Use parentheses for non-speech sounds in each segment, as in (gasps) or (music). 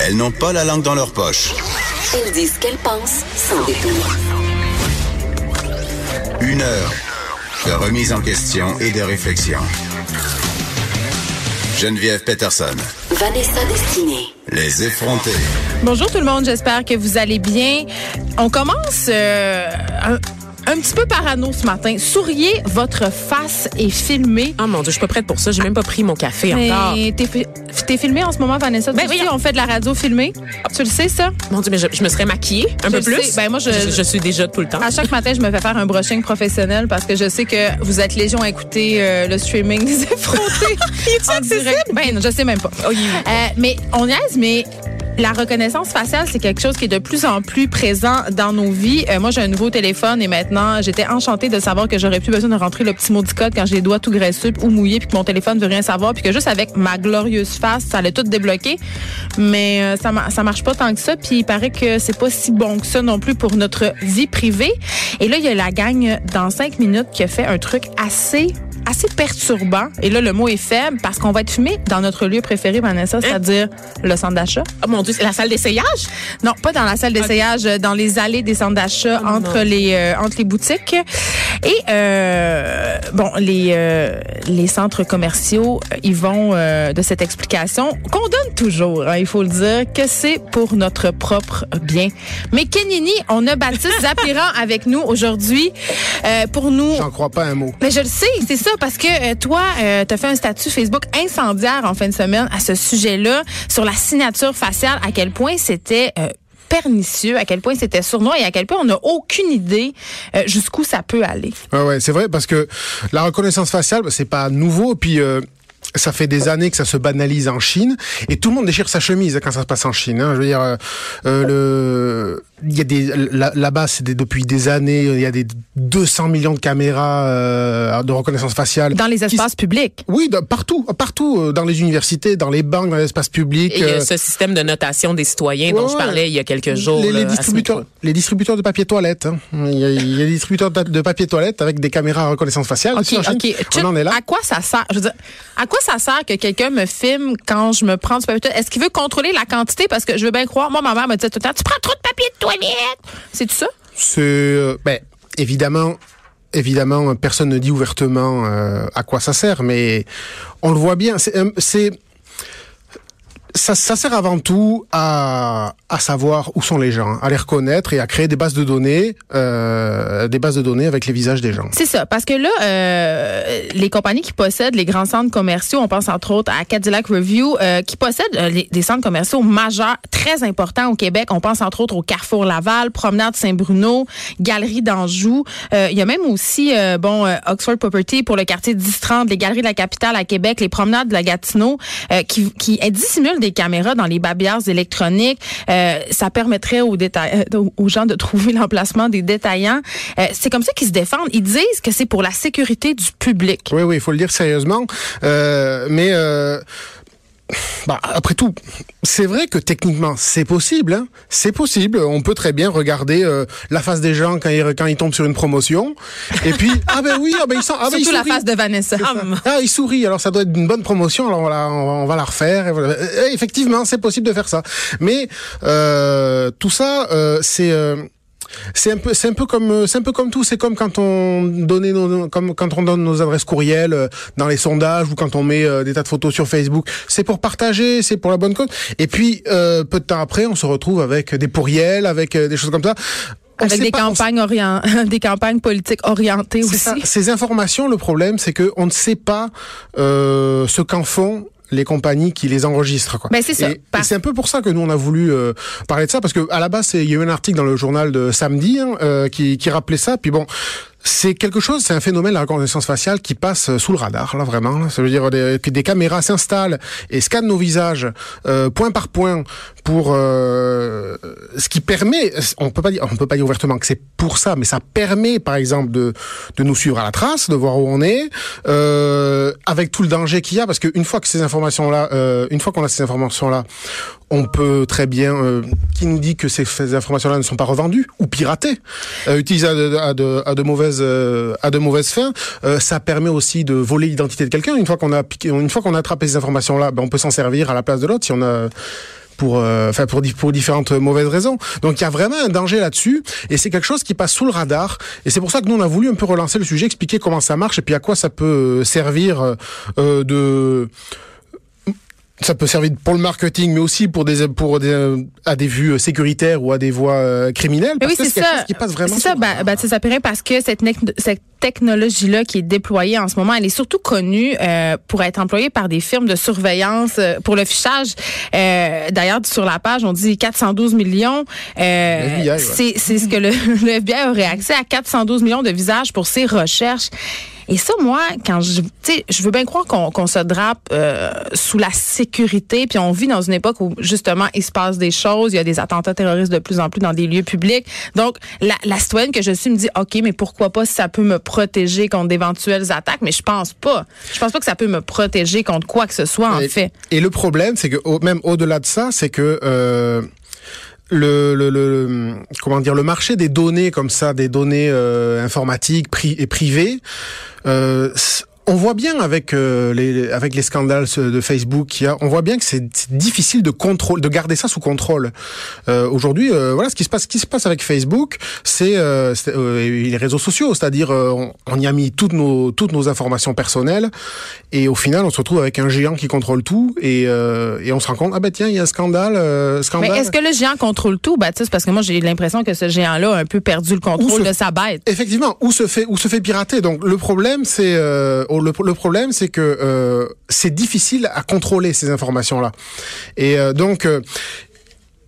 Elles n'ont pas la langue dans leur poche. Elles disent ce qu'elles pensent sans détour. Une heure de remise en question et de réflexion. Geneviève Peterson. Vanessa Destinée. Les effrontés. Bonjour tout le monde, j'espère que vous allez bien. On commence euh, un, un petit peu parano ce matin. Souriez, votre face est filmée. Oh mon dieu, je suis pas prête pour ça. J'ai même pas pris mon café encore. Mais t'es, fi- t'es filmé en ce moment, Vanessa? Ben tu sais, on fait de la radio filmée. Tu le sais, ça? Mon dieu, mais je, je me serais maquillée un Je peu plus. Ben, moi, je- je, suis déjà tout le temps. À chaque matin, je me fais faire un brushing professionnel parce que je sais que vous êtes légion à écouter euh, le streaming des (laughs) effrontés. (laughs) en direct. Ben, non, je sais même pas. Oh, Euh, mais on niaise, mais la reconnaissance faciale, c'est quelque chose qui est de plus en plus présent dans nos vies. Euh, moi, j'ai un nouveau téléphone et maintenant, j'étais enchantée de savoir que j'aurais plus besoin de rentrer le petit maudit code quand j'ai les doigts tout graisseux ou mouillés puis que mon téléphone veut rien savoir puis que juste avec ma glorieuse face, ça allait tout débloquer. Mais euh, ça, ça marche pas tant que ça puis il paraît que c'est pas si bon que ça non plus pour notre vie privée. Et là, il y a la gang dans cinq minutes qui a fait un truc assez assez perturbant. Et là, le mot est faible parce qu'on va être fumé dans notre lieu préféré, Vanessa, c'est-à-dire le centre d'achat. Oh mon dieu, c'est la salle d'essayage? Non, pas dans la salle d'essayage, euh, dans les allées des centres d'achat Oh entre non. les euh, entre les boutiques. Et euh, bon, les euh, les centres commerciaux, euh, ils vont euh, de cette explication qu'on donne toujours, hein, il faut le dire, que c'est pour notre propre bien. Mais Kenini, on a Baptiste (laughs) Zapiran avec nous aujourd'hui euh, pour nous J'en crois pas un mot. mais je le sais, c'est ça, parce que euh, toi, euh, tu as fait un statut Facebook incendiaire en fin de semaine à ce sujet-là, sur la signature faciale, à quel point c'était... euh, pernicieux, à quel point c'était sournois et à quel point on n'a aucune idée euh, jusqu'où ça peut aller. Ouais, ouais, c'est vrai parce que la reconnaissance faciale, bah, c'est pas nouveau. Puis euh, ça fait des années que ça se banalise en Chine et tout le monde déchire sa chemise quand ça se passe en Chine. hein. Je veux dire, euh, euh, le, il y a des là- là-bas, c'est des- depuis des années, il y a des 200 millions de caméras euh, de reconnaissance faciale Dans les qui- espaces publics. Oui, partout, partout, dans les universités, dans les banques, dans l'espace public. Et il y a euh, ce système de notation des citoyens Ouais, dont je parlais il y a quelques jours. les, là, distributeurs, les distributeurs de papier toilette. hein. Il, y a, il y a des distributeurs de papier toilette avec des caméras à reconnaissance faciale. OK, Ici, en Chine, OK. On en est là. À quoi ça sert? Je veux dire, à quoi ça sert que quelqu'un me filme quand je me prends du papier toilette? Est-ce qu'il veut contrôler la quantité? Parce que je veux bien croire. Moi, ma mère me disait tout le temps, tu prends trop de papier de toilette. C'est tout ça? C'est euh, ben, évidemment. Évidemment, personne ne dit ouvertement euh, à quoi ça sert, mais on le voit bien. C'est, euh, ça, ça sert avant tout à, à savoir où sont les gens, à les reconnaître et à créer des bases de données, euh, des bases de données avec les visages des gens. C'est ça, parce que là, euh, les compagnies qui possèdent les grands centres commerciaux, on pense entre autres à Cadillac Review, euh, qui possèdent euh, des centres commerciaux majeurs, très importants au Québec. On pense entre autres au Carrefour Laval, Promenade Saint-Bruno, Galerie d'Anjou. Euh, Il y a même aussi, euh, bon, Oxford Property pour le quartier 10-30, les Galeries de la Capitale à Québec, les Promenades de la Gatineau, qui, qui dissimulent des caméras dans les babillards électroniques. Euh, ça permettrait euh, aux gens de trouver l'emplacement des détaillants. Euh, c'est comme ça qu'ils se défendent. Ils disent que c'est pour la sécurité du public. Oui, oui, il faut le dire sérieusement. Mais bah, après tout, c'est vrai que techniquement, c'est possible. Hein c'est possible. On peut très bien regarder euh, la face des gens quand ils, quand ils tombent sur une promotion. Et puis, (laughs) ah ben oui, ah ben ils sont, ah ben ils Surtout la sourient. face de Vanessa. Ah, il sourit, alors ça doit être une bonne promotion, alors la, on va, on va la refaire. Et voilà. Euh, effectivement, c'est possible de faire ça. Mais euh, tout ça, euh, c'est... c'est un peu, c'est un peu comme, euh, c'est un peu comme tout. C'est comme quand on donnait nos, comme quand on donne nos adresses courriels euh, dans les sondages ou quand on met euh, des tas de photos sur Facebook. C'est pour partager, c'est pour la bonne cause. Et puis euh, peu de temps après, on se retrouve avec des pourriels, avec des choses comme ça. On Avec des pas- campagnes orient- (laughs) des campagnes politiques orientées aussi. ça. Ces informations, le problème, c'est que on ne sait pas euh, ce qu'en font les compagnies qui les enregistrent. Quoi. Ben, c'est ça. Et, Par- et c'est un peu pour ça que nous on a voulu euh, parler de ça parce que à la base il y a eu un article dans le journal de samedi hein, euh, qui, qui rappelait ça. Puis bon. C'est quelque chose, c'est un phénomène la reconnaissance faciale qui passe euh, sous le radar, là vraiment. Ça veut dire des- que des caméras s'installent et scannent nos visages euh, point par point pour euh, ce qui permet, on peut pas dire, on peut pas dire ouvertement que c'est pour ça, mais ça permet par exemple de de nous suivre à la trace, de voir où on est, euh, avec tout le danger qu'il y a, parce qu'une fois que ces informations là, euh, une fois qu'on a ces informations là, on peut très bien, euh, qui nous dit que ces, informations-là ne sont pas revendues ou piratées, euh, utilisées à de, mauvaises, euh, à de mauvaises fins. Ça permet aussi de voler l'identité de quelqu'un. Une fois qu'on a, une fois qu'on a attrapé ces informations-là, ben, on peut s'en servir à la place de l'autre si on a pour enfin pour pour différentes mauvaises raisons. Donc il y a vraiment un danger là-dessus et c'est quelque chose qui passe sous le radar et c'est pour ça que nous on a voulu un peu relancer le sujet, expliquer comment ça marche et puis à quoi ça peut servir de ça peut servir pour le marketing, mais aussi pour des pour des euh, à des vues sécuritaires ou à des voies euh, criminelles. Mais Parce oui, c'est ça. chose qui passe vraiment. C'est ça, bah, radar. Baptiste Sapiré, parce que cette, cette technologie-là qui est déployée en ce moment, elle est surtout connue euh, pour être employée par des firmes de surveillance euh, pour le fichage. Euh, D'ailleurs, sur la page, on dit 412 millions. Euh, ouais. c'est c'est ce que le, (laughs) le FBI aurait accès à 412 millions de visages pour ses recherches. Et ça, moi, quand je, tu sais, je veux bien croire qu'on se drape euh, sous la sécurité, puis on vit dans une époque où justement il se passe des choses, il y a des attentats terroristes de plus en plus dans des lieux publics. Donc, la, la citoyenne que je suis me dit, ok, mais pourquoi pas si ça peut me protéger contre d'éventuelles attaques? Mais je pense pas. Je pense pas que ça peut me protéger contre quoi que ce soit en et, fait. et le problème, c'est que au- même au-delà de ça, c'est que euh, le, le, le comment dire le marché des données comme ça, des données euh, informatiques pri et privées. Euh, on voit bien avec euh, les avec les scandales euh, de Facebook qu'il y a, on voit bien que c'est difficile de contrôle, de garder ça sous contrôle. Euh, Aujourd'hui, euh, voilà ce qui se passe, ce qui se passe avec Facebook, c'est euh, euh, les réseaux sociaux, c'est-à-dire euh, on, on y a mis toutes nos toutes nos informations personnelles et au final on se retrouve avec un géant qui contrôle tout et euh, et on se rend compte ah ben tiens il y a un scandale, euh, Mais scandale. est-ce que le géant contrôle tout, Baptiste? Parce que moi j'ai l'impression que ce géant-là a un peu perdu le contrôle se- de sa bête. Effectivement, où se fait où se fait pirater? Donc le problème c'est le, le problème c'est que euh, c'est difficile à contrôler ces informations là. Et euh, donc euh,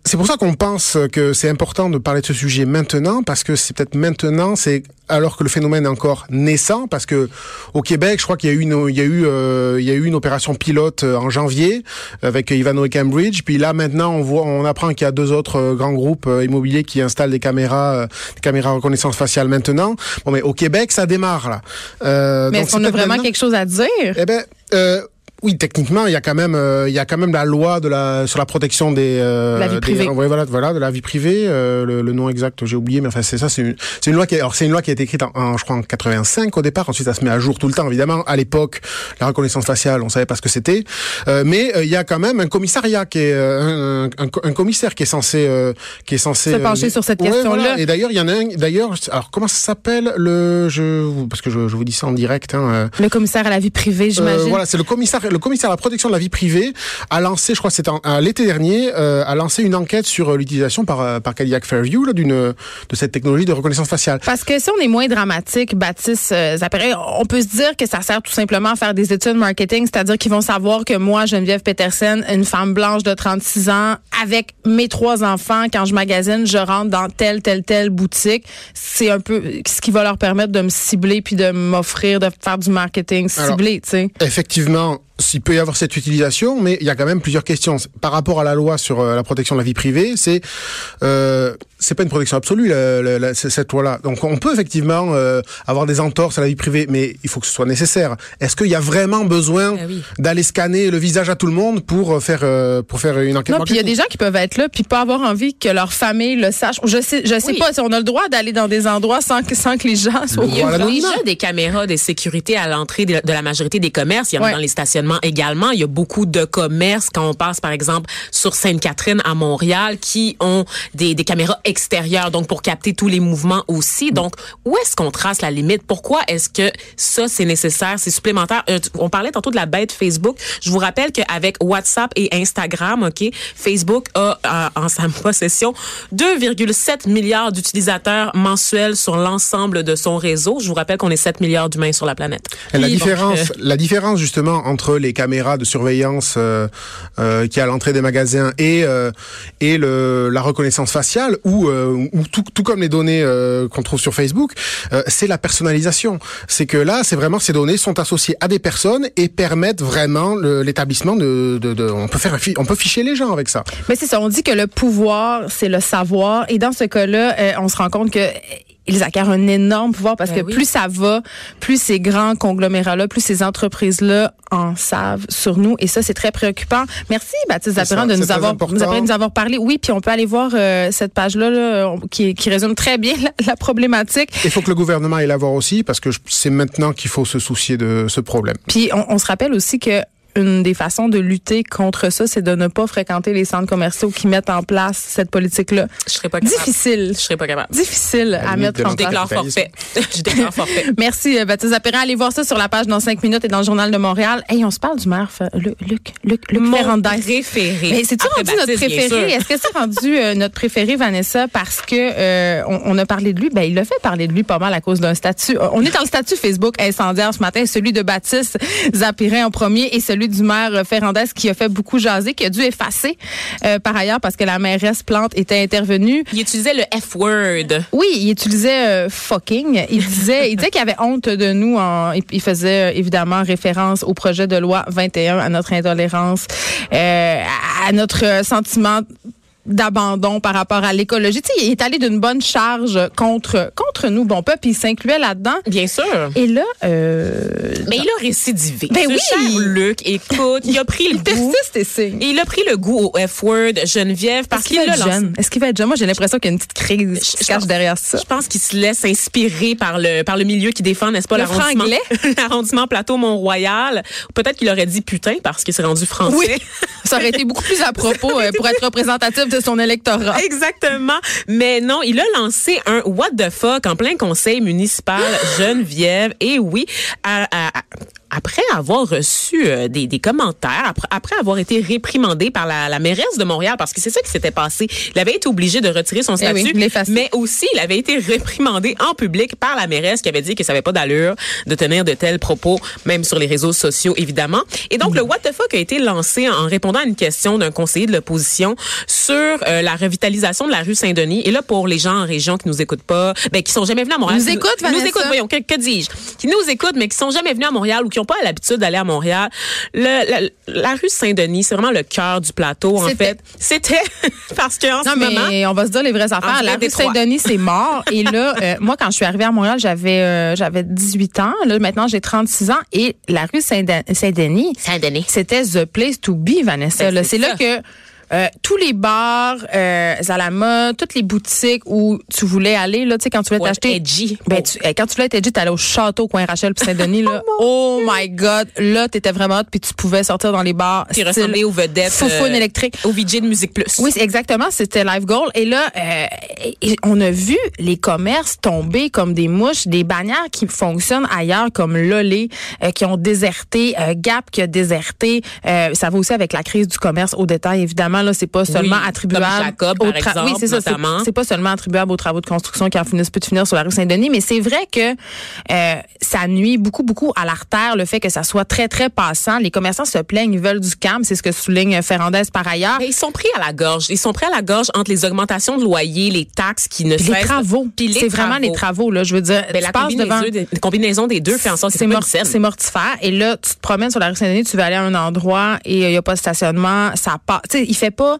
c'est pour ça qu'on pense que c'est important de parler de ce sujet maintenant parce que c'est peut-être maintenant c'est alors que le phénomène est encore naissant parce que au Québec je crois qu'il y a eu une, il y a eu euh, il y a eu une opération pilote euh, en janvier avec Ivano et Cambridge. Puis là maintenant on voit on apprend qu'il y a deux autres euh, grands groupes euh, immobiliers qui installent des caméras des caméras reconnaissance faciale maintenant. Bon mais au Québec ça démarre là. Euh, Mais est-ce qu'on a vraiment maintenant- quelque chose à dire? Eh ben, euh, oui, techniquement, il y a quand même, euh, il y a quand même la loi de la sur la protection des euh, La vie des- privée. ouais, voilà, voilà, de la vie privée. euh, le, le nom exact, j'ai oublié, mais enfin c'est ça. C'est une, c'est une loi qui, est- alors c'est une loi qui a été écrite en, en, je crois en 85 au départ. Ensuite, ça se met à jour tout le temps, évidemment. À l'époque, la reconnaissance faciale, on savait pas ce que c'était, euh, mais euh, il y a quand même un commissariat qui est euh, un, un, un commissaire qui est censé euh, qui est censé Se pencher sur cette ouais, question-là. voilà. Et d'ailleurs, il y en a un. D'ailleurs, alors comment ça s'appelle le je parce que je, je vous dis ça en direct. Hein, Le commissaire à la vie privée, j'imagine. voilà, c'est le commissaire, le commissaire à la protection de la vie privée a lancé, je crois à l'été dernier, euh, a lancé une enquête sur euh, l'utilisation par euh, par Cadillac Fairview là, d'une de cette technologie de reconnaissance faciale. Parce que si on est moins dramatique, Baptiste Zappéré, on peut se dire que ça sert tout simplement à faire des études marketing, c'est-à-dire qu'ils vont savoir que moi, Geneviève Peterson, une femme blanche de 36 ans, avec mes trois enfants, quand je magasine, je rentre dans telle, telle, telle boutique. C'est un peu ce qui va leur permettre de me cibler puis de m'offrir de faire du marketing ciblé, tu sais. Effectivement, il peut y avoir cette utilisation, mais il y a quand même plusieurs questions par rapport à la loi sur euh, la protection de la vie privée. C'est euh, c'est pas une protection absolue la- la- la- cette loi-là. Donc on peut effectivement euh, avoir des entorses à la vie privée, mais il faut que ce soit nécessaire. Est-ce qu'il y a vraiment besoin Ah oui. d'aller scanner le visage à tout le monde pour euh, faire euh, pour faire une enquête Non, puis il y a des gens qui peuvent être là puis pas avoir envie que leur famille le sache. Je sais, je sais Oui. pas si on a le droit d'aller dans des endroits sans que sans que les gens soient Il y a déjà des caméras de sécurité à l'entrée de, de la majorité des commerces. Il y en Ouais. a dans les stationnements également. Il y a beaucoup de commerces, quand on passe par exemple sur Sainte-Catherine à Montréal, qui ont des, des caméras extérieures, donc pour capter tous les mouvements aussi. Donc, où est-ce qu'on trace la limite? Pourquoi est-ce que ça, c'est nécessaire, c'est supplémentaire? Euh, on parlait tantôt de la bête Facebook. Je vous rappelle qu'avec WhatsApp et Instagram, OK, Facebook a euh, en sa (laughs) possession 2,7 milliards d'utilisateurs mensuels sur l'ensemble de son réseau. Je vous rappelle qu'on est 7 milliards d'humains sur la planète. Et la Puis, différence, donc, euh, la différence justement entre les caméras de surveillance euh, euh, qui à l'entrée des magasins et euh, et le, la reconnaissance faciale ou euh, ou tout, tout comme les données euh, qu'on trouve sur Facebook, c'est la personnalisation. C'est que là, c'est vraiment ces données sont associées à des personnes et permettent vraiment l'établissement de, de, de, on peut faire on peut ficher les gens avec ça. Mais c'est ça, on dit que le pouvoir, c'est le savoir. Et dans ce cas-là, on se rend compte que ils acquièrent un énorme pouvoir parce Ben que oui. plus ça va, plus ces grands conglomérats-là, plus ces entreprises-là en savent sur nous. Et ça, c'est très préoccupant. Merci, Baptiste ça, de nous avoir, nous avoir, nous avoir parlé. Oui, puis on peut aller voir euh, cette page-là là, qui, qui résume très bien la, la problématique. Il faut que le gouvernement aille la voir aussi, parce que je- c'est maintenant qu'il faut se soucier de ce problème. Puis on, on se rappelle aussi que une des façons de lutter contre ça, c'est de ne pas fréquenter les centres commerciaux qui mettent en place cette politique-là. Je serais pas capable. Difficile. Je serais pas capable. Difficile à mettre en Je place. déclare forfait. Je déclare forfait. (laughs) Merci, euh, Baptiste Zapéran. Allez voir ça sur la page dans 5 minutes et dans le Journal de Montréal. Hey, on se parle du maire, Luc, Luc, Luc, Luc Mon Ferrandez. préféré. Mais c'est-tu rendu notre Baptiste, préféré? Est-ce que c'est rendu euh, notre préféré, Vanessa, parce que euh, on, on a parlé de lui? Ben, il a fait parler de lui pas mal à cause d'un statut. On est dans le statut Facebook incendiaire ce matin, celui de Baptiste Zapirin en premier et celui du maire Ferrandez qui a fait beaucoup jaser, qui a dû effacer euh, par ailleurs parce que la mairesse Plante était intervenue. Il utilisait le F-word. Oui, il utilisait euh, fucking. Il disait, il disait qu'il avait honte de nous. En, il, faisait euh, évidemment référence au projet de loi 21, à notre intolérance, euh, à notre sentiment d'abandon par rapport à l'écologie. Tu sais, il est allé d'une bonne charge contre contre nous, bon peuple, puis il s'incluait là-dedans. Bien sûr. Et là, euh, Mais il a récidivé. Ben Ce oui. cher Luc, écoute, il a pris le (laughs) il goût. persiste et signe. Il a pris le goût au F-word Geneviève parce qu'il lancé. jeune? Est-ce qu'il va être jeune? Moi, j'ai l'impression qu'il y a une petite crise qui se cache derrière ça. Je pense qu'il se laisse inspirer par le par le milieu qui défend, n'est-ce pas, Le l'arrondissement, (laughs) l'arrondissement plateau Mont-Royal. Peut-être qu'il aurait dit putain parce qu'il s'est rendu français. Oui, ça aurait été beaucoup plus à propos euh, pour être représentatif de son électorat. (laughs) Exactement. Mais non, il a lancé un what the fuck en plein conseil municipal (gasps) Geneviève. Et oui, à- à- à- après avoir reçu euh, des, des commentaires, après, après avoir été réprimandé par la, la mairesse de Montréal, parce que c'est ça qui s'était passé. Il avait été obligé de retirer son Eh oui, statut, mais aussi il avait été réprimandé en public par la mairesse qui avait dit que ça avait pas d'allure de tenir de tels propos, même sur les réseaux sociaux, évidemment. Et donc, le what the fuck a été lancé en répondant à une question d'un conseiller de l'opposition sur euh, la revitalisation de la rue Saint-Denis. Et là, pour les gens en région qui nous écoutent pas, ben, qui sont jamais venus à Montréal. Nous écoutent, nous écoutent, voyons, que, que dis-je? Qui nous écoutent, mais qui sont jamais venus à Montréal ou qui n'ont pas l'habitude d'aller à Montréal. Le, la, la rue Saint-Denis, c'est vraiment le cœur du plateau, en fait. C'était (laughs) parce qu'en ce moment, mais on va se dire les vraies affaires. La rue. Saint-Denis, c'est mort. Et là, (laughs) euh, moi, quand je suis arrivée à Montréal, j'avais euh, j'avais 18 ans. Là, maintenant, j'ai 36 ans. Et la rue Saint-Den- Saint-Denis, Saint-Denis. c'était the place to be, Vanessa. Ben, là. c'est là que euh, tous les bars euh, à la mode, toutes les boutiques où tu voulais aller, là, tu sais, quand tu voulais Ouais, t'acheter. edgy. Ben, Oh. tu- eh, quand tu voulais être edgy, t'allais au château coin Rachel puis Saint-Denis, là. (laughs) oh my God. Là, t'étais vraiment hot puis tu pouvais sortir dans les bars. qui style ressemblait aux vedettes. Foufoune euh, électrique. Au VJ de Musique Plus. Oui, exactement, c'était Live Goal. Et là, euh, et on a vu les commerces tomber comme des mouches, des bannières qui fonctionnent ailleurs comme Lolé, euh, qui ont déserté, euh, Gap qui a déserté. Euh, ça va aussi avec la crise du commerce au détail, évidemment. Là, c'est pas seulement Oui, attribuable comme Jacob, aux par tra- exemple, Oui, c'est ça. c'est- pas seulement attribuable aux travaux de construction qui en finissent plus de finir sur la rue Saint-Denis, mais c'est vrai que euh, ça nuit beaucoup, beaucoup à l'artère, le fait que ça soit très, très passant. Les commerçants se plaignent, ils veulent du calme. C'est ce que souligne Ferrandez par ailleurs. Mais ils sont pris à la gorge. Ils sont pris à la gorge entre les augmentations de loyer, les taxes qui ne Puis les travaux. Puis les C'est vraiment les travaux, là. Je veux dire, Ben, tu la passes devant. combinaison, des, combinaison des deux fait en sorte que C'est c'est pas mor- une scène. c'est mortifère. Et là, tu te promènes sur la rue Saint-Denis, tu vas aller à un endroit et il y a pas de stationnement, ça part. Tu sais, il fait pas.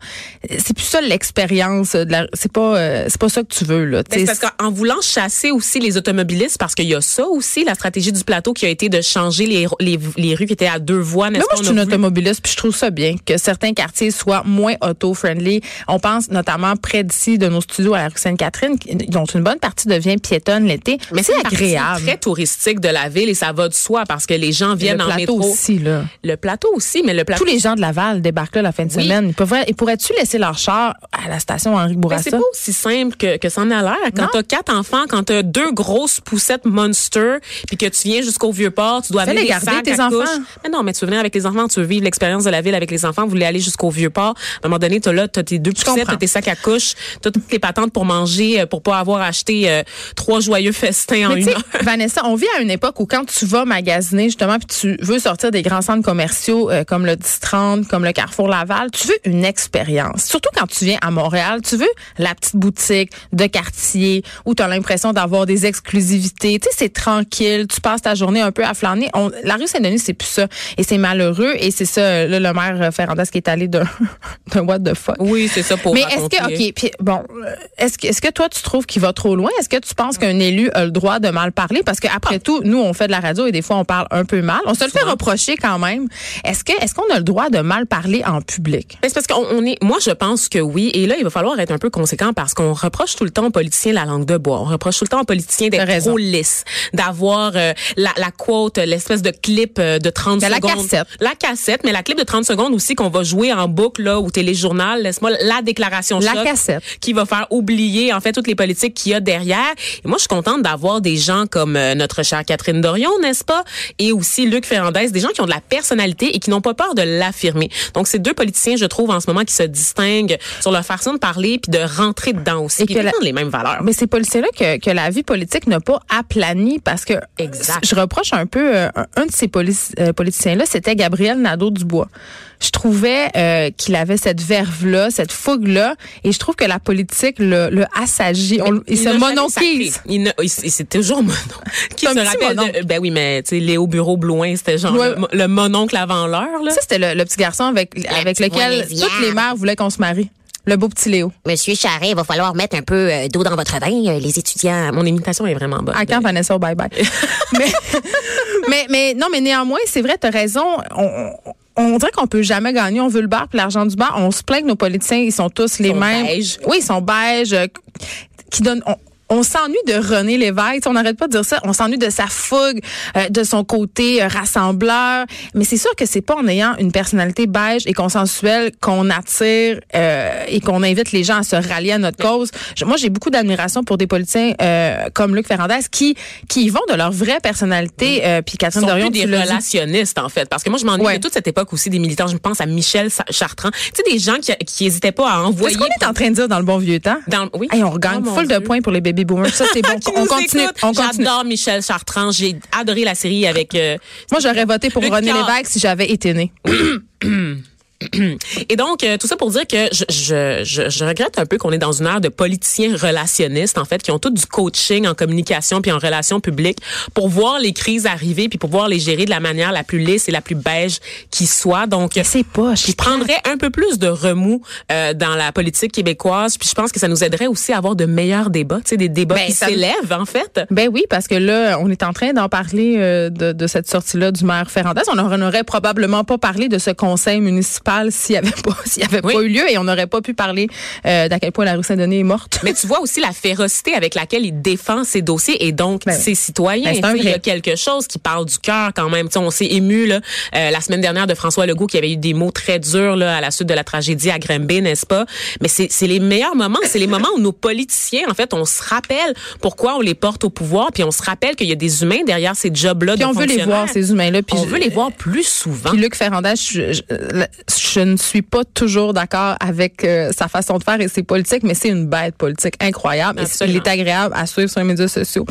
C'est plus ça l'expérience. de la- C'est pas, euh, c'est pas ça que tu veux là. Ben, c'est parce qu'en voulant chasser aussi les automobilistes, parce qu'il y a ça aussi, la stratégie du plateau qui a été de changer les, les, les rues qui étaient à deux voies, Mais moi, je suis une automobiliste, puis je trouve ça bien que certains quartiers soient moins auto-friendly. On pense notamment près d'ici de nos studios à la rue Sainte-Catherine, dont une bonne partie devient piétonne l'été. Mais c'est agréable. très touristique de la ville et ça va de soi parce que les gens le viennent en plateau métro. aussi, là. Le plateau aussi, mais le plateau. Tous les gens de Laval débarquent là la fin de Oui. semaine. Ils, ils pourraient-tu laisser leur char à la station Henri Ben, Bourassa? c'est pas aussi simple que, que ça en a l'air. Quand t'as quatre enfants, quand t'as deux grosses poussettes Monster, puis que tu viens jusqu'au Vieux-Port, tu dois amener des garder, sacs tes à enfants. Mais non, mais tu veux venir avec les enfants, tu veux vivre l'expérience de la ville avec les enfants, vous voulez aller jusqu'au Vieux-Port. À un moment donné, t'as là, t'as tes deux poussettes, t'as tes sacs à couches, t'as toutes les patentes pour manger, euh, pour pas avoir acheté euh, trois joyeux festins en une heure. (laughs) Vanessa, on vit à une époque où quand tu vas magasiner justement puis tu veux sortir des grands centres commerciaux euh, comme le 10-30, comme le Carrefour Laval, tu veux une expérience. Surtout quand tu viens à Montréal, tu veux la petite boutique de quartier où tu as l'impression d'avoir des exclusivités. Tu sais, c'est tranquille, tu passes ta journée un peu à flâner. On, la rue Saint-Denis, c'est plus ça. Et c'est malheureux. Et c'est ça, là, le maire Ferrandez qui est allé (laughs) d'un what the fuck. Oui, c'est ça pour Mais est-ce que, OK, puis bon, euh, est-ce que, est-ce que toi, tu trouves qu'il va trop loin? Est-ce que tu penses qu'un élu a le droit de mal parler? Parce qu'après Ah. tout, nous, on fait de la radio et des fois, on parle un peu mal. On se le fait reprocher quand même. Est-ce que, est-ce qu'on a le droit de mal parler en public? Ben, c'est parce qu'on on est, moi, je pense que oui. Et là, il va falloir être un peu conséquent parce qu'on reproche tout le temps aux politiciens la langue de bois. On reproche tout le temps aux politiciens d'être trop lisses, d'avoir euh, la, la quote, l'espèce de clip euh, de 30 Ben, la secondes. cassette. La cassette, mais la clip de 30 secondes aussi qu'on va jouer en boucle, là, au téléjournal. Laisse-moi la déclaration La choc cassette. qui va faire oublier, en fait, toutes les politiques qu'il y a derrière. Et moi, je suis contente d'avoir des gens comme euh, notre chère Catherine Dorion, n'est-ce pas? Et aussi Luc Ferrandez, des gens qui ont de la personnalité et qui n'ont pas peur de l'affirmer. Donc, c'est deux politiciens, je trouve, en ce moment, qui se distinguent sur leur façon de parler puis de rentrer dedans aussi. Et Puis que la- les mêmes valeurs. Mais ces policiers-là que, que la vie politique n'a pas aplani parce que Exact. je reproche un peu euh, un, un de ces polici- euh, politiciens-là, c'était Gabriel Nadeau-Dubois. Je trouvais euh, qu'il avait cette verve-là, cette fougue-là, et je trouve que la politique le, le assagit. On- il, se jamais mononquise. sacré. Il, ne- il- il- c'est toujours monon. (laughs) Qui se rappelle de, ben oui, mais tu sais, Léo Bureau Blouin, c'était genre Ouais. le, mo- le mononcle avant l'heure, là. Ça, c'était le, le petit garçon avec, avec lequel toutes les mères voulaient qu'on se marie. Le beau petit Léo. Monsieur Charret, il va falloir mettre un peu euh, d'eau dans votre vin, euh, les étudiants. Mon imitation est vraiment bonne. À quand Vanessa au bye-bye? (laughs) mais, (laughs) mais, mais, non, mais néanmoins, c'est vrai, t'as raison. On, on- dirait qu'on peut jamais gagner. On veut le bar puis l'argent du bar. On se plaint que nos politiciens, ils sont tous les sont mêmes. Oui, ils sont beiges. euh, qui donnent, on, on s'ennuie de René Lévesque. On n'arrête pas de dire ça. On s'ennuie de sa fougue, euh, de son côté euh, rassembleur. Mais c'est sûr que c'est pas en ayant une personnalité beige et consensuelle qu'on attire euh, et qu'on invite les gens à se rallier à notre cause. Je- moi, j'ai beaucoup d'admiration pour des politiciens euh, comme Luc Ferrandez qui qui vont de leur vraie personnalité. Euh, puis Catherine sont Dorion, plus des relationnistes en fait parce que moi je m'ennuie Ouais. de toute cette époque aussi des militants je pense à Michel Chartrand tu sais des gens qui qui hésitaient pas à envoyer Qu'est-ce qu'on est en train de dire dans le bon vieux temps? dans oui Hey, on regagne Oh, full de points pour les baby boomers. Ça, c'est bon. (laughs) On continue. écoutent. On continue. J'adore Michel Chartrand. J'ai adoré la série avec. euh, Moi, j'aurais voté pour Luc René. Lévesque si j'avais été né. (clears throat) Et donc, euh, tout ça pour dire que je, je, je, je regrette un peu qu'on est dans une ère de politiciens relationnistes, en fait, qui ont tout du coaching en communication puis en relations publiques pour voir les crises arriver puis pour pouvoir les gérer de la manière la plus lisse et la plus beige qui soit. Donc, c'est pas. je prendrais un peu plus de remous euh, dans la politique québécoise, puis je pense que ça nous aiderait aussi à avoir de meilleurs débats, tu sais, des débats Ben, qui s'élèvent, en fait. Ben oui, parce que là, on est en train d'en parler euh, de, de cette sortie-là du maire Ferrandez. On n'aurait probablement pas parlé de ce conseil municipal s'il n'y avait pas s'il y avait Oui. pas eu lieu et on n'aurait pas pu parler euh, d'à quel point la rue Saint-Denis est morte. Mais tu vois aussi la férocité avec laquelle il défend ses dossiers et donc Ben, ses citoyens. ben, il y a quelque chose qui parle du cœur quand même. Tu sais, on s'est ému là, euh, la semaine dernière de François Legault qui avait eu des mots très durs là, à la suite de la tragédie à Granby, n'est-ce pas? Mais c'est c'est les meilleurs moments. C'est les moments où nos politiciens, en fait, on se rappelle pourquoi on les porte au pouvoir, puis on se rappelle qu'il y a des humains derrière ces jobs-là Puis de on veut les voir, ces humains-là. Puis On je- veut les voir plus souvent. Puis Luc Ferrandez, je, je- je ne suis pas toujours d'accord avec euh, sa façon de faire et ses politiques, mais c'est une bête politique incroyable. Et il est agréable à suivre sur les médias sociaux.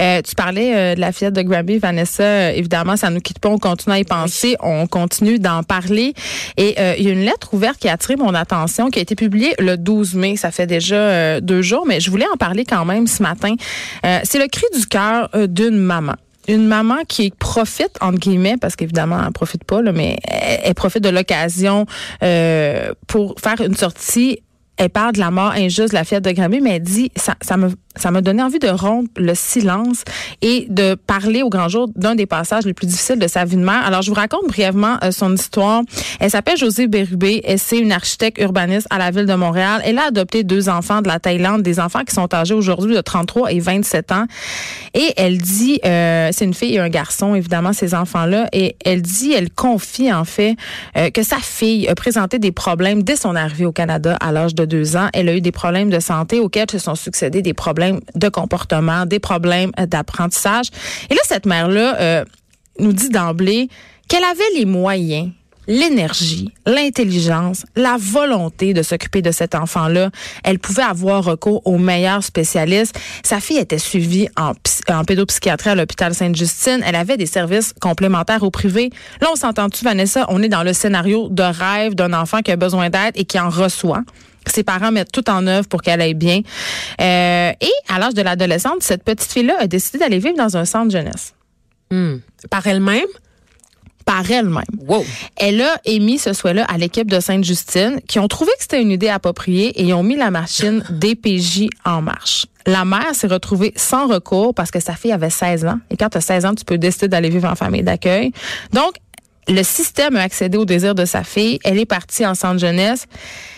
Euh, tu parlais euh, de la fillette de Granby, Vanessa. Euh, évidemment, ça nous quitte pas. On continue à y penser. On continue d'en parler. Et euh, il y a une lettre ouverte qui a attiré mon attention, qui a été publiée le 12 mai. Ça fait déjà euh, deux jours, mais je voulais en parler quand même ce matin. Euh, c'est le cri du cœur d'une maman une maman qui profite entre guillemets parce qu'évidemment elle profite pas là, mais elle, profite de l'occasion euh, pour faire une sortie. Elle parle de la mort injuste de la fillette de Granby, mais elle dit ça, ça me ça m'a donné envie de rompre le silence et de parler au grand jour d'un des passages les plus difficiles de sa vie de mère. Alors, je vous raconte brièvement euh, son histoire. Elle s'appelle Josée Bérubé et c'est une architecte urbaniste à la ville de Montréal. Elle a adopté deux enfants de la Thaïlande, des enfants qui sont âgés aujourd'hui de 33 et 27 ans. Et elle dit, euh, c'est une fille et un garçon, évidemment, ces enfants-là, et elle dit, elle confie en fait euh, que sa fille a présenté des problèmes dès son arrivée au Canada à l'âge de deux ans. Elle a eu des problèmes de santé auxquels se sont succédés des problèmes de comportement, des problèmes euh, d'apprentissage. Et là, cette mère-là euh, nous dit d'emblée qu'elle avait les moyens l'énergie, l'intelligence, la volonté de s'occuper de cet enfant-là. Elle pouvait avoir recours aux meilleurs spécialistes. Sa fille était suivie en, en pédopsychiatrie à l'hôpital Sainte-Justine. Elle avait des services complémentaires au privé. Là, on s'entend-tu, Vanessa? On est dans le scénario de rêve d'un enfant qui a besoin d'aide et qui en reçoit. Ses parents mettent tout en œuvre pour qu'elle aille bien. Euh, et à l'âge de l'adolescente, cette petite fille-là a décidé d'aller vivre dans un centre jeunesse. Hmm. Par elle-même? par elle-même. Wow. Elle a émis ce souhait-là à l'équipe de Sainte-Justine qui ont trouvé que c'était une idée appropriée et ils ont mis la machine (laughs) DPJ en marche. La mère s'est retrouvée sans recours parce que sa fille avait 16 ans. Et quand tu as 16 ans, tu peux décider d'aller vivre en famille d'accueil. Donc, le système a accédé au désir de sa fille. Elle est partie en centre jeunesse.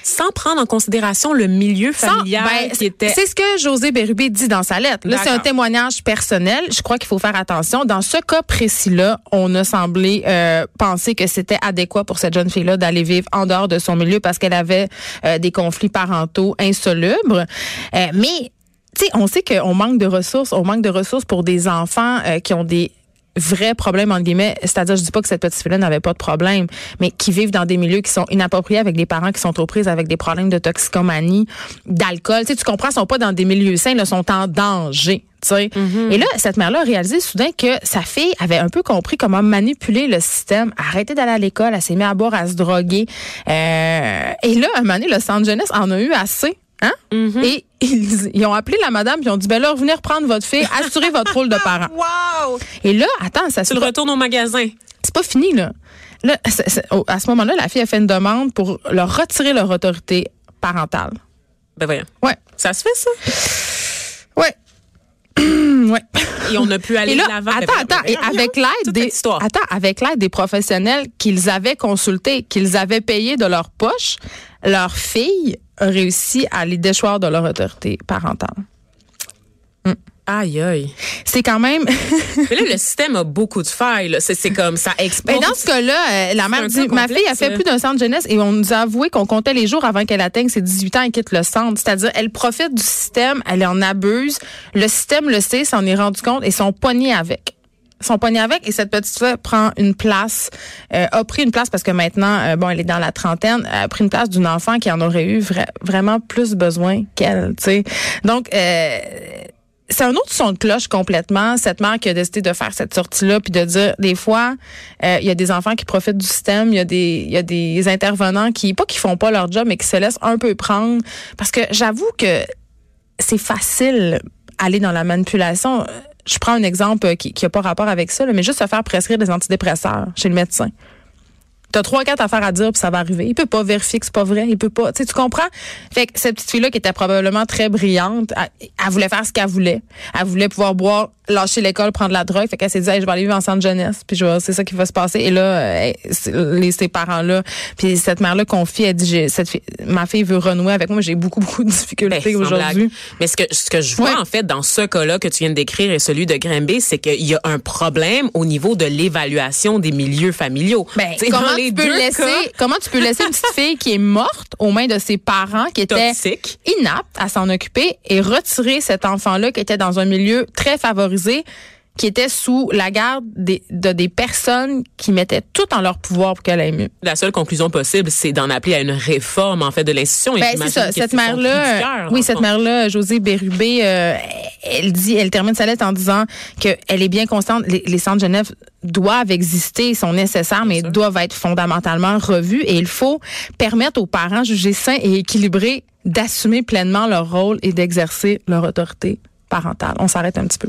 Sans prendre en considération le milieu familial ben, qui était... C'est ce que José Bérubé dit dans sa lettre. Là, c'est un témoignage personnel. Je crois qu'il faut faire attention. Dans ce cas précis-là, on a semblé euh, penser que c'était adéquat pour cette jeune fille-là d'aller vivre en dehors de son milieu parce qu'elle avait euh, des conflits parentaux insolubles. Euh, mais tu sais, on sait qu'on manque de ressources, on manque de ressources pour des enfants euh, qui ont des vrais problèmes entre guillemets, c'est-à-dire je dis pas que cette petite fille-là n'avait pas de problème, mais qui vivent dans des milieux qui sont inappropriés avec des parents qui sont trop prises avec des problèmes de toxicomanie, d'alcool, tu sais tu comprends, ils sont pas dans des milieux sains, ils sont en danger. tu sais. Et là, cette mère-là a réalisé soudain que sa fille avait un peu compris comment manipuler le système, arrêter d'aller à l'école, elle s'est mise à boire, à se droguer. Euh, et là, à un moment donné, le centre jeunesse en a eu assez. Hein? Et ils, ils ont appelé la madame puis ils ont dit ben là venez reprendre votre fille, assurez votre rôle de parent. (laughs) Wow! Et là, attends, ça Tu c'est le retournes au magasin. c'est pas fini là. Là, à ce moment-là, la fille a fait une demande pour leur retirer leur autorité parentale. Ben voyons. Ouais, Ça se fait, ça? ouais. (clears throat) ouais. Et on a pu aller Et là, de l'avant. Ben attends, voyons, attends, et avec l'aide des, attends, avec l'aide des professionnels qu'ils avaient consultés, qu'ils avaient payés de leur poche, leur fille a réussi à les déchoir de leur autorité parentale. Aïe, aïe. C'est quand même. (laughs) Mais là, le système a beaucoup de failles. là. C'est comme ça expose. Mais dans ce cas-là, euh, la mère dit Ma fille a fait plus d'un centre jeunesse et on nous a avoué qu'on comptait les jours avant qu'elle atteigne ses 18 ans et quitte le centre. C'est-à-dire, elle profite du système, elle en abuse. Le système le sait, s'en est rendu compte et sont poignés avec. Sont poignés avec et cette petite fille prend une place, euh, a pris une place parce que maintenant, euh, bon, elle est dans la trentaine, a pris une place d'une enfant qui en aurait eu vra- vraiment plus besoin qu'elle, tu sais. Donc, euh, c'est un autre son de cloche complètement. Cette mère qui a décidé de faire cette sortie-là, puis de dire, des fois, euh, il y a des enfants qui profitent du système, il y a des, y a des intervenants qui, pas qui font pas leur job, mais qui se laissent un peu prendre. Parce que j'avoue que c'est facile aller dans la manipulation. Je prends un exemple qui n'a pas rapport avec ça, mais juste se faire prescrire des antidépresseurs chez le médecin. T'as trois, quatre affaires à dire, puis ça va arriver. Il peut pas vérifier que c'est pas vrai. Il peut pas. Tu comprends? Fait que cette petite fille-là, qui était probablement très brillante, elle, elle voulait faire ce qu'elle voulait. Elle voulait pouvoir boire, lâcher l'école, prendre la drogue. Fait qu'elle s'est dit, Hey, je vais aller vivre en centre jeunesse. Puis je c'est ça qui va se passer. Et là, euh, c'est- les, ces parents-là, puis cette mère-là confie, elle dit, cette fille, ma fille veut renouer avec moi. J'ai beaucoup, (laughs) beaucoup de Ben, difficultés sans aujourd'hui. Mais ce que, ce que je vois, Ouais. en fait, dans ce cas-là que tu viens de décrire et celui de Grimby, c'est qu'il y a un problème au niveau de l'évaluation des milieux familiaux. Ben, comment les tu peux deux laisser, cas, (laughs) comment tu peux laisser une petite fille qui est morte aux mains de ses parents qui étaient Toxique. inaptes à s'en occuper et retirer cet enfant-là qui était dans un milieu très favorisé, qui était sous la garde des, de des personnes qui mettaient tout en leur pouvoir pour qu'elle aille mieux. La seule conclusion possible, c'est d'en appeler à une réforme, en fait, de l'institution. Ben, c'est ça. Cette mère-là, oui, cette mère-là, José Bérubé, euh, elle dit, elle termine sa lettre en disant qu'elle est bien consciente, les, les centres de Genève doivent exister, ils sont nécessaires, mais doivent être fondamentalement revus et il faut permettre aux parents jugés sains et équilibrés d'assumer pleinement leur rôle et d'exercer leur autorité parentale. On s'arrête un petit peu.